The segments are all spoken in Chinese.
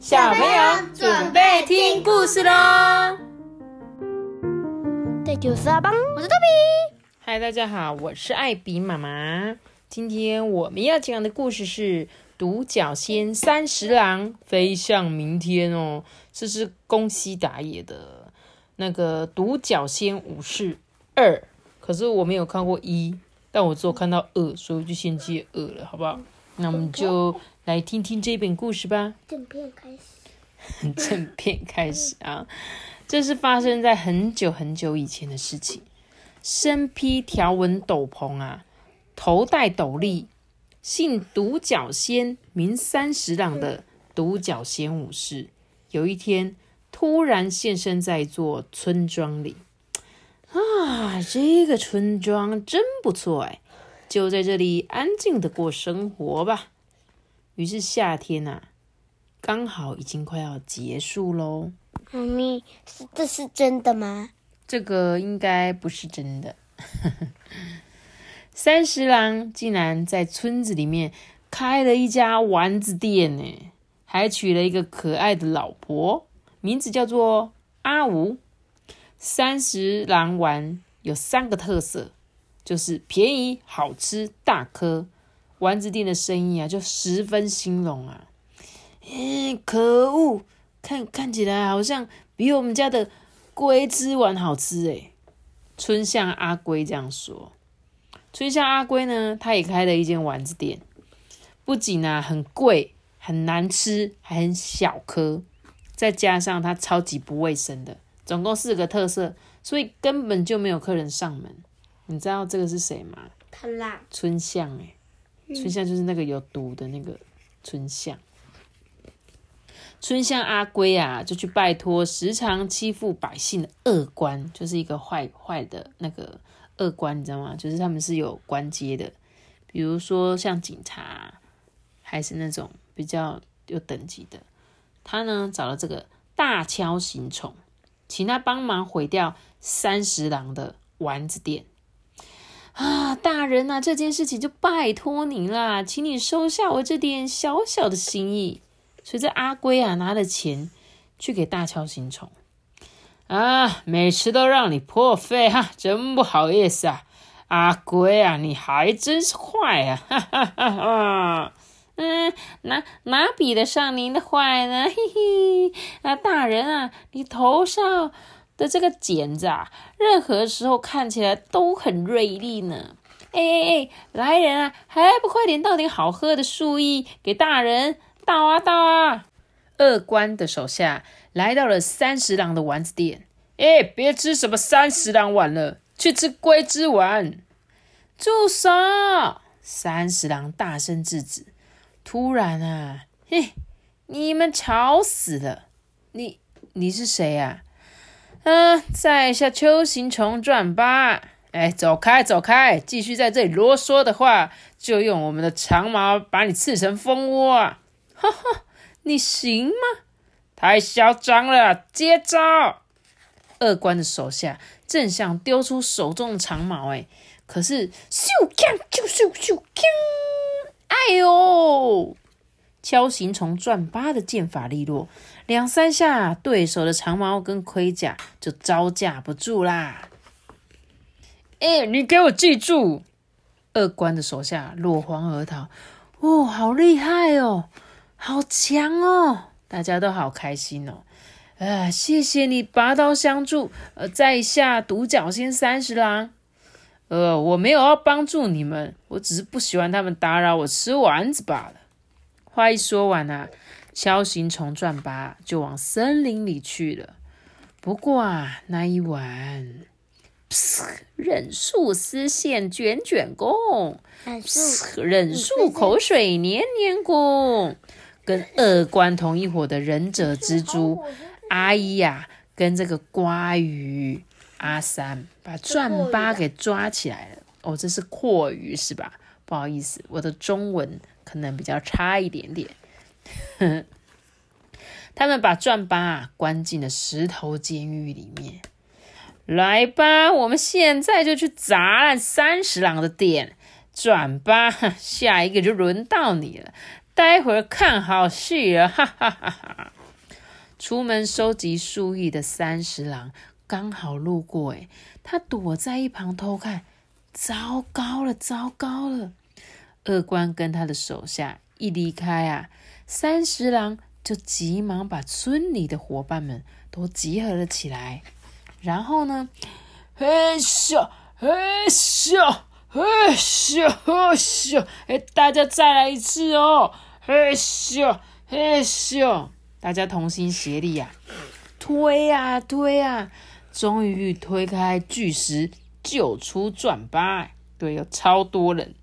小朋友准备听故事喽！这就是阿邦，我是豆比。嗨，大家好，我是艾比妈妈。今天我们要讲的故事是《独角仙三十郎飞向明天》哦，这是宫西达也的那个《独角仙武士二》，可是我没有看过一，但我只有看到二，所以我就先接二了，好不好？那我们就来听听这本故事吧。正片开始，正片开始啊！这是发生在很久很久以前的事情。身披条纹斗篷啊，头戴斗笠，姓独角仙，名三十郎的独角仙武士，有一天突然现身在一座村庄里。啊，这个村庄真不错哎！就在这里安静的过生活吧。于是夏天呐、刚好已经快要结束喽。妈咪，是这是真的吗？这个应该不是真的。三十郎竟然在村子里面开了一家丸子店呢，还娶了一个可爱的老婆，名字叫做阿吴。三十郎丸有三个特色，就是便宜、好吃、大颗。丸子店的生意啊，就十分兴隆啊。嗯，可恶，看看起来好像比我们家的龟之丸好吃诶。春象阿龟这样说。春象阿龟呢，他也开了一间丸子店，不仅啊很贵、很难吃，还很小颗，再加上它超级不卫生的，总共四个特色，所以根本就没有客人上门。你知道这个是谁吗？他辣，春象诶，春象就是那个有毒的那个春象。春香阿龟啊，就去拜托时常欺负百姓的恶官，就是一个坏坏的那个恶官，你知道吗？就是他们是有官阶的，比如说像警察，还是那种比较有等级的。他呢找了这个大锹形虫，请他帮忙毁掉三十郎的丸子店。啊，大人啊，这件事情就拜托您啦，请你收下我这点小小的心意。随着阿龟啊拿了钱去给大乔行宠啊，每次都让你破费哈，真不好意思啊，阿龟啊，你还真是坏啊，哈哈哈哈！嗯，哪哪比得上您的坏呢？嘿嘿，啊，大人啊，你头上的这个剪子啊，任何时候看起来都很锐利呢。哎哎哎，来人啊，还不快点倒点好喝的树叶给大人！倒啊倒啊！二官的手下来到了三十郎的丸子店。哎，别吃什么三十郎丸了，去吃龟之丸。住手！三十郎大声制止。突然啊，嘿，你们吵死了！你你是谁啊？嗯，在下秋行虫转八。哎，走开走开！继续在这里啰嗦的话，就用我们的长矛把你刺成蜂窝啊！哈哈，你行吗？太嚣张了！接招！二官的手下正想丢出手中的长矛，哎，可是咻锵咻咻咻锵！哎呦！锹形虫转八的剑法利落，两三下，对手的长矛跟盔甲就招架不住啦！哎，你给我记住！二官的手下落荒而逃。哦，好厉害哦！好强哦！大家都好开心哦！啊，谢谢你拔刀相助。呃，在下独角仙三十郎。呃，我没有要帮助你们，我只是不喜欢他们打扰我吃丸子罢了。话一说完啊，锹形虫转八就往森林里去了。不过啊，那一晚，忍术丝线卷卷弓，忍术口水黏黏弓。跟二官同一伙的忍者蜘蛛 阿一呀，跟这个瓜鱼阿三，把转八给抓起来了。哦，这是阔鱼是吧？不好意思，我的中文可能比较差一点点。他们把转八啊关进了石头监狱里面。来吧，我们现在就去砸烂三十郎的店。转八，下一个就轮到你了。待会儿看好戏了，哈哈哈哈！出门收集树叶的三十郎刚好路过，诶他躲在一旁偷看。糟糕了，糟糕了！二官跟他的手下一离开啊，三十郎就急忙把村里的伙伴们都集合了起来，然后呢，嘿咻，嘿咻，嘿咻，嘿咻，哎，大家再来一次哦，嘿咻，嘿咻，大家同心协力呀，推呀推呀，终于推开巨石。救出转八，对，有超多人。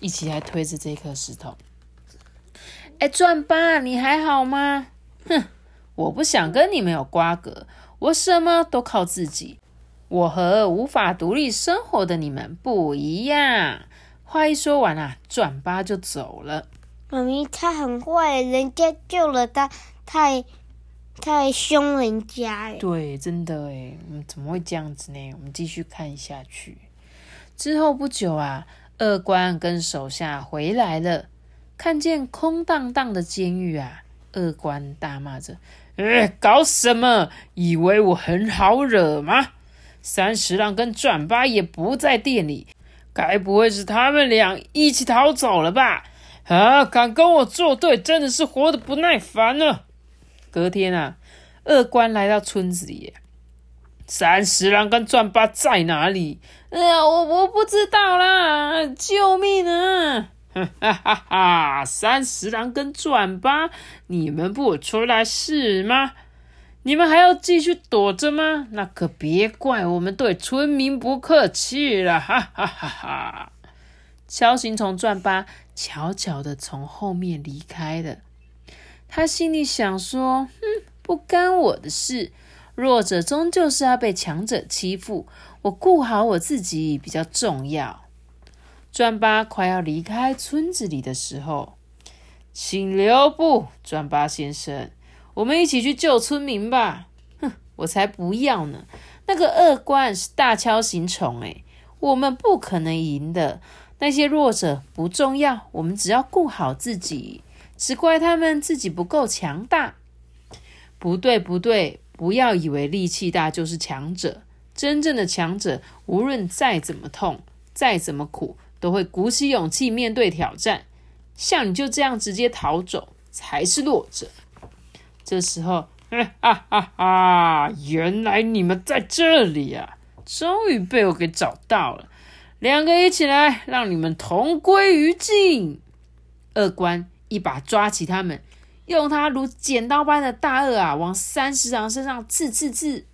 一起来推着这颗石头。哎，转八，你还好吗？哼，我不想跟你们有瓜葛，我什么都靠自己。我和无法独立生活的你们不一样。话一说完啊，转八就走了。妈咪，他很坏，人家救了他，太。太凶人家哎！对，真的哎，嗯，怎么会这样子呢？我们继续看下去。之后不久啊，二官跟手下回来了，看见空荡荡的监狱啊，二官大骂着：“哎，搞什么？以为我很好惹吗？三十郎跟转八也不在店里，该不会是他们俩一起逃走了吧？啊，敢跟我作对，真的是活得不耐烦了。”隔天啊，二官来到村子里，三十郎跟转八在哪里？哎呀，我我不知道啦！救命啊！哈哈哈！三十郎跟转八，你们不出来是吗？你们还要继续躲着吗？那可别怪我们对村民不客气了！哈哈哈哈！锹形虫转八悄悄的从后面离开了。他心里想说：“哼，不干我的事。弱者终究是要被强者欺负，我顾好我自己比较重要。”转八快要离开村子里的时候，请留步，转八先生，我们一起去救村民吧。哼，我才不要呢！那个恶官是大锹形虫，诶，我们不可能赢的。那些弱者不重要，我们只要顾好自己。只怪他们自己不够强大。不对，不对，不要以为力气大就是强者。真正的强者，无论再怎么痛，再怎么苦，都会鼓起勇气面对挑战。像你就这样直接逃走，才是弱者。这时候，哈哈哈！原来你们在这里啊！终于被我给找到了。两个一起来，让你们同归于尽。二关。一把抓起他们，用他如剪刀般的大颚啊，往三十郎身上刺刺刺。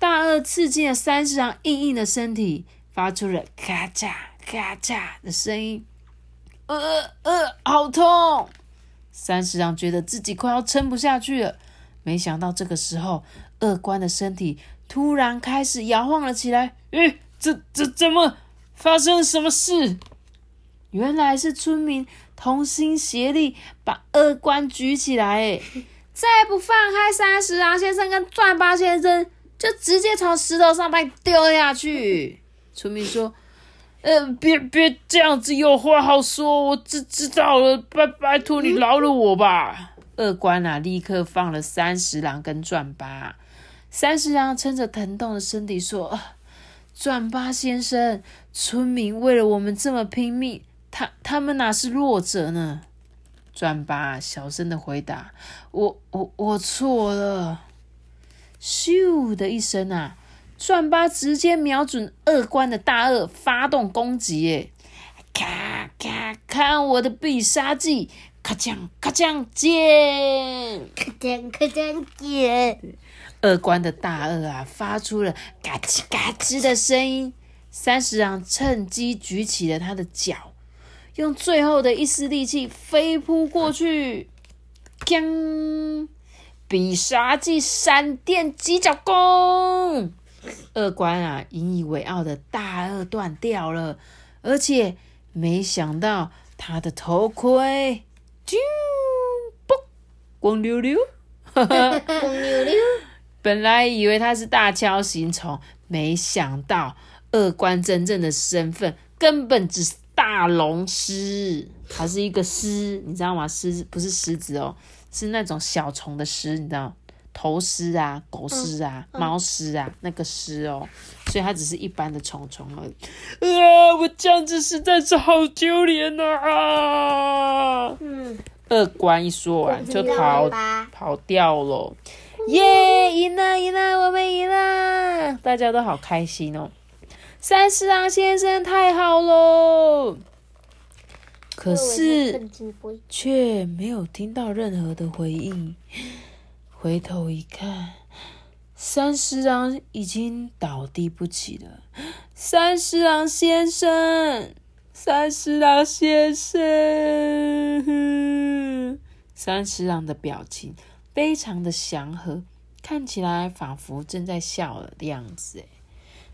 大颚刺进了三十郎硬硬的身体，发出了咔嚓咔嚓的声音。呃呃，好痛！三十郎觉得自己快要撑不下去了。没想到这个时候，二官的身体突然开始摇晃了起来。诶，这这怎么发生了什么事？原来是村民。同心协力把二官举起来，再不放开三十郎先生跟转八先生，就直接从石头上把你丢下去。村民说：“呃，别别这样子，有话好说。我知知道了，拜拜托你饶了我吧。”二官啊，立刻放了三十郎跟转八。三十郎撑着疼痛的身体说：“转八先生，村民为了我们这么拼命。”他他们哪是弱者呢？转八小声的回答：“我我我错了。”咻的一声啊，转八直接瞄准二官的大鳄发动攻击，耶，咔咔，看我的必杀技，咔锵咔锵剑，咔锵咔锵剑。二官的大鳄啊，发出了嘎吱嘎吱的声音。三十郎趁机举起了他的脚。用最后的一丝力气飞扑过去，锵！必杀技闪电急脚功。二关啊，引以为傲的大二断掉了，而且没想到他的头盔，啾！嘣！光溜溜，光溜溜。本来以为他是大锹形虫，没想到二关真正的身份根本只是。大大龙狮，它是一个狮，你知道吗？狮不是狮子哦，是那种小虫的狮，你知道？头狮啊，狗狮啊，猫狮啊，那个狮哦，所以它只是一般的虫虫而已。啊，我这样子实在是好丢脸呐！啊，嗯，二关一说完就跑。跑掉了，耶！赢了，赢了，我们赢了，大家都好开心哦。三十郎先生太好喽，可是却没有听到任何的回应。回头一看，三十郎已经倒地不起了。三十郎先生，三十郎先生，三十郎的表情非常的祥和，看起来仿佛正在笑的样子。诶，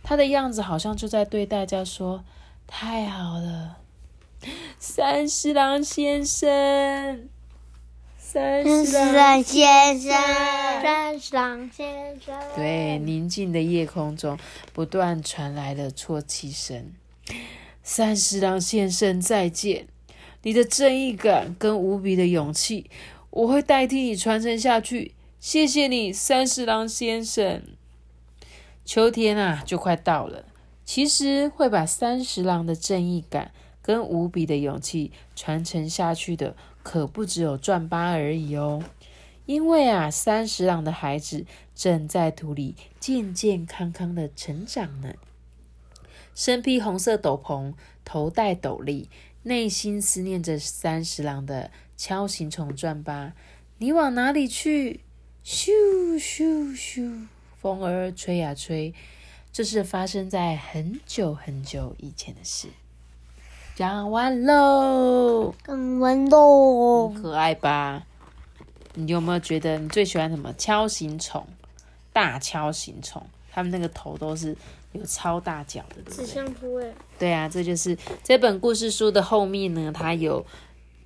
他的样子好像就在对大家说：“太好了，三十郎先生。”三十郎先生，三十郎先生。对，宁静的夜空中不断传来了啜泣声。三十郎先生，再见！你的正义感跟无比的勇气，我会代替你传承下去。谢谢你，三十郎先生。秋天啊，就快到了。其实会把三十郎的正义感跟无比的勇气传承下去的。可不只有转八而已哦，因为啊，三十郎的孩子正在土里健健康康的成长呢。身披红色斗篷，头戴斗笠，内心思念着三十郎的锹形虫转八，你往哪里去？咻咻咻，风儿吹呀吹，这是发生在很久很久以前的事。讲完喽，讲完喽，可爱吧？你有没有觉得你最喜欢什么？锹形虫，大锹形虫，它们那个头都是有超大角的。纸箱铺哎。对啊，这就是这本故事书的后面呢，它有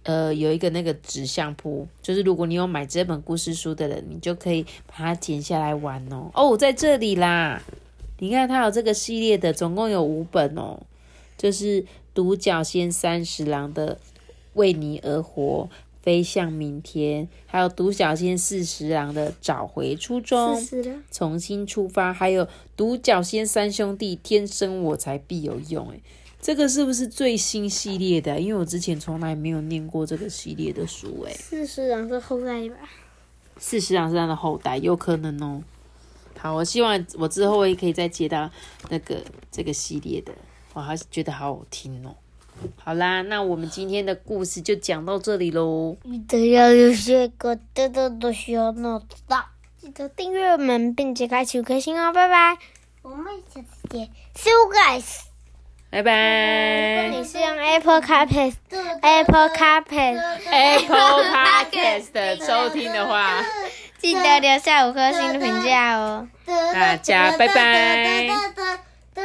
呃有一个那个纸相扑，就是如果你有买这本故事书的人，你就可以把它剪下来玩哦。哦，在这里啦，你看它有这个系列的，总共有五本哦，就是。独角仙三十郎的为你而活，飞向明天，还有独角仙四十郎的找回初衷，重新出发，还有独角仙三兄弟天生我材必有用。诶，这个是不是最新系列的？因为我之前从来没有念过这个系列的书。诶，四十郎是后代吧？四十郎是他的后代，有可能哦。好，我希望我之后也可以再接到那个这个系列的。我还是觉得好好听哦。好啦，那我们今天的故事就讲到这里喽。记得要有些个得得的需要脑子的，记得订阅我们并且开启五颗星哦，拜拜。我们下次见，See you guys，拜拜。如果你是用 Apple Podcast，Apple Podcast，Apple Podcast 收听的话，记得留下五颗星的评价哦。大家拜拜。